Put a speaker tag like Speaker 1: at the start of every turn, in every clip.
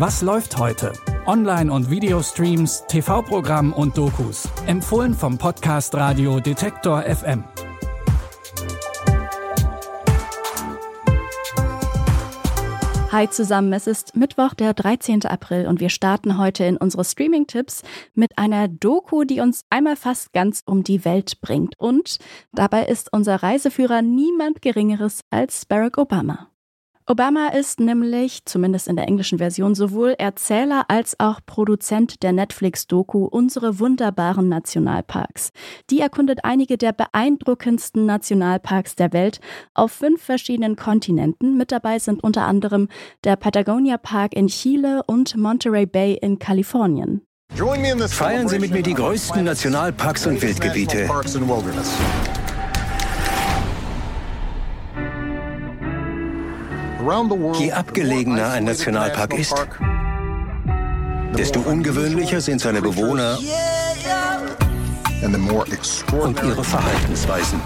Speaker 1: Was läuft heute? Online- und Videostreams, TV-Programm und Dokus. Empfohlen vom Podcast Radio Detektor FM.
Speaker 2: Hi zusammen, es ist Mittwoch, der 13. April und wir starten heute in unsere Streaming-Tipps mit einer Doku, die uns einmal fast ganz um die Welt bringt. Und dabei ist unser Reiseführer niemand Geringeres als Barack Obama. Obama ist nämlich, zumindest in der englischen Version, sowohl Erzähler als auch Produzent der Netflix-Doku Unsere wunderbaren Nationalparks. Die erkundet einige der beeindruckendsten Nationalparks der Welt auf fünf verschiedenen Kontinenten. Mit dabei sind unter anderem der Patagonia Park in Chile und Monterey Bay in Kalifornien.
Speaker 3: Feiern Sie mit mir die größten Nationalparks und Wildgebiete. Je abgelegener ein Nationalpark ist, desto ungewöhnlicher sind seine Bewohner und ihre Verhaltensweisen.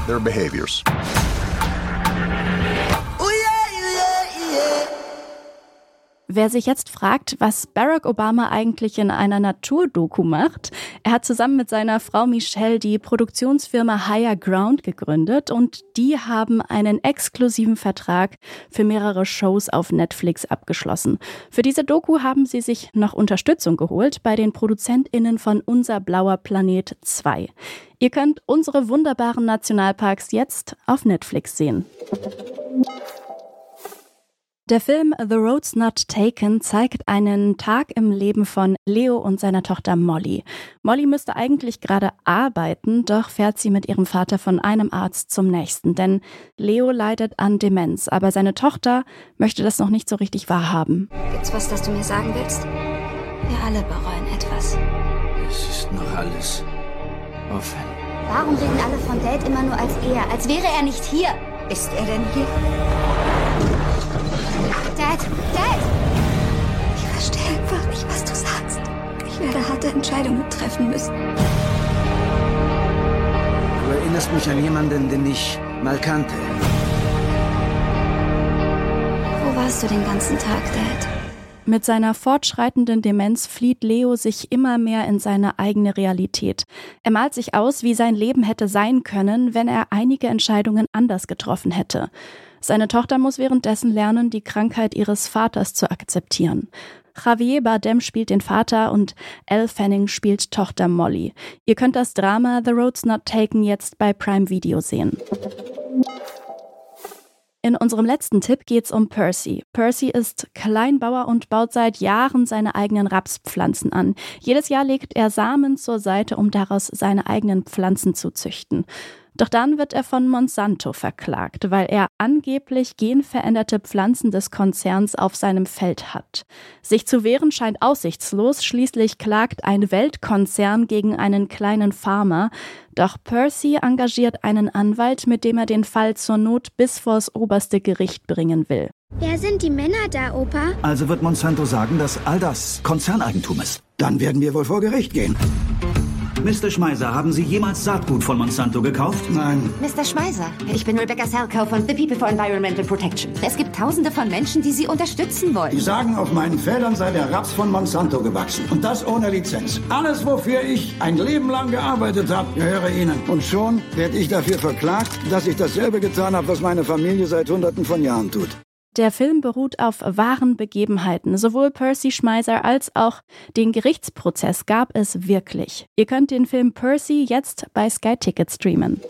Speaker 2: Wer sich jetzt fragt, was Barack Obama eigentlich in einer Naturdoku macht, er hat zusammen mit seiner Frau Michelle die Produktionsfirma Higher Ground gegründet und die haben einen exklusiven Vertrag für mehrere Shows auf Netflix abgeschlossen. Für diese Doku haben sie sich noch Unterstützung geholt bei den ProduzentInnen von Unser blauer Planet 2. Ihr könnt unsere wunderbaren Nationalparks jetzt auf Netflix sehen. Der Film The Road's Not Taken zeigt einen Tag im Leben von Leo und seiner Tochter Molly. Molly müsste eigentlich gerade arbeiten, doch fährt sie mit ihrem Vater von einem Arzt zum nächsten, denn Leo leidet an Demenz, aber seine Tochter möchte das noch nicht so richtig wahrhaben.
Speaker 4: Gibt's was, das du mir sagen willst? Wir alle bereuen etwas.
Speaker 5: Es ist noch alles offen.
Speaker 4: Warum reden alle von Dad immer nur als er, als wäre er nicht hier? Ist er denn hier? Dad, Dad! Ich verstehe einfach nicht, was du sagst. Ich werde harte Entscheidungen treffen müssen.
Speaker 5: Du erinnerst mich an jemanden, den ich mal kannte.
Speaker 4: Wo warst du den ganzen Tag, Dad?
Speaker 2: Mit seiner fortschreitenden Demenz flieht Leo sich immer mehr in seine eigene Realität. Er malt sich aus, wie sein Leben hätte sein können, wenn er einige Entscheidungen anders getroffen hätte. Seine Tochter muss währenddessen lernen, die Krankheit ihres Vaters zu akzeptieren. Javier Bardem spielt den Vater und Elle Fanning spielt Tochter Molly. Ihr könnt das Drama The Road's Not Taken jetzt bei Prime Video sehen. In unserem letzten Tipp geht's um Percy. Percy ist Kleinbauer und baut seit Jahren seine eigenen Rapspflanzen an. Jedes Jahr legt er Samen zur Seite, um daraus seine eigenen Pflanzen zu züchten. Doch dann wird er von Monsanto verklagt, weil er angeblich genveränderte Pflanzen des Konzerns auf seinem Feld hat. Sich zu wehren scheint aussichtslos, schließlich klagt ein Weltkonzern gegen einen kleinen Farmer. Doch Percy engagiert einen Anwalt, mit dem er den Fall zur Not bis vors oberste Gericht bringen will.
Speaker 6: Wer sind die Männer da, Opa?
Speaker 7: Also wird Monsanto sagen, dass all das Konzerneigentum ist. Dann werden wir wohl vor Gericht gehen. Mr. Schmeiser, haben Sie jemals Saatgut von Monsanto gekauft? Nein.
Speaker 8: Mr. Schmeiser, ich bin Rebecca Selkow von The People for Environmental Protection. Es gibt tausende von Menschen, die Sie unterstützen wollen.
Speaker 7: Die sagen, auf meinen Feldern sei der Raps von Monsanto gewachsen. Und das ohne Lizenz. Alles, wofür ich ein Leben lang gearbeitet habe, gehöre Ihnen. Und schon werde ich dafür verklagt, dass ich dasselbe getan habe, was meine Familie seit Hunderten von Jahren tut.
Speaker 2: Der Film beruht auf wahren Begebenheiten. Sowohl Percy Schmeiser als auch den Gerichtsprozess gab es wirklich. Ihr könnt den Film Percy jetzt bei Sky Ticket streamen.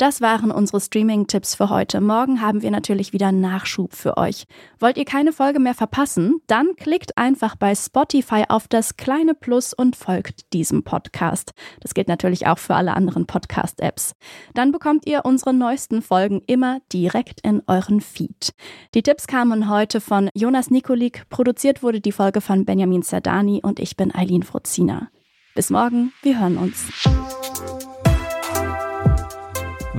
Speaker 2: Das waren unsere Streaming-Tipps für heute. Morgen haben wir natürlich wieder Nachschub für euch. Wollt ihr keine Folge mehr verpassen? Dann klickt einfach bei Spotify auf das kleine Plus und folgt diesem Podcast. Das gilt natürlich auch für alle anderen Podcast-Apps. Dann bekommt ihr unsere neuesten Folgen immer direkt in euren Feed. Die Tipps kamen heute von Jonas Nikolik. Produziert wurde die Folge von Benjamin Zerdani und ich bin Eileen Fruzina. Bis morgen, wir hören uns.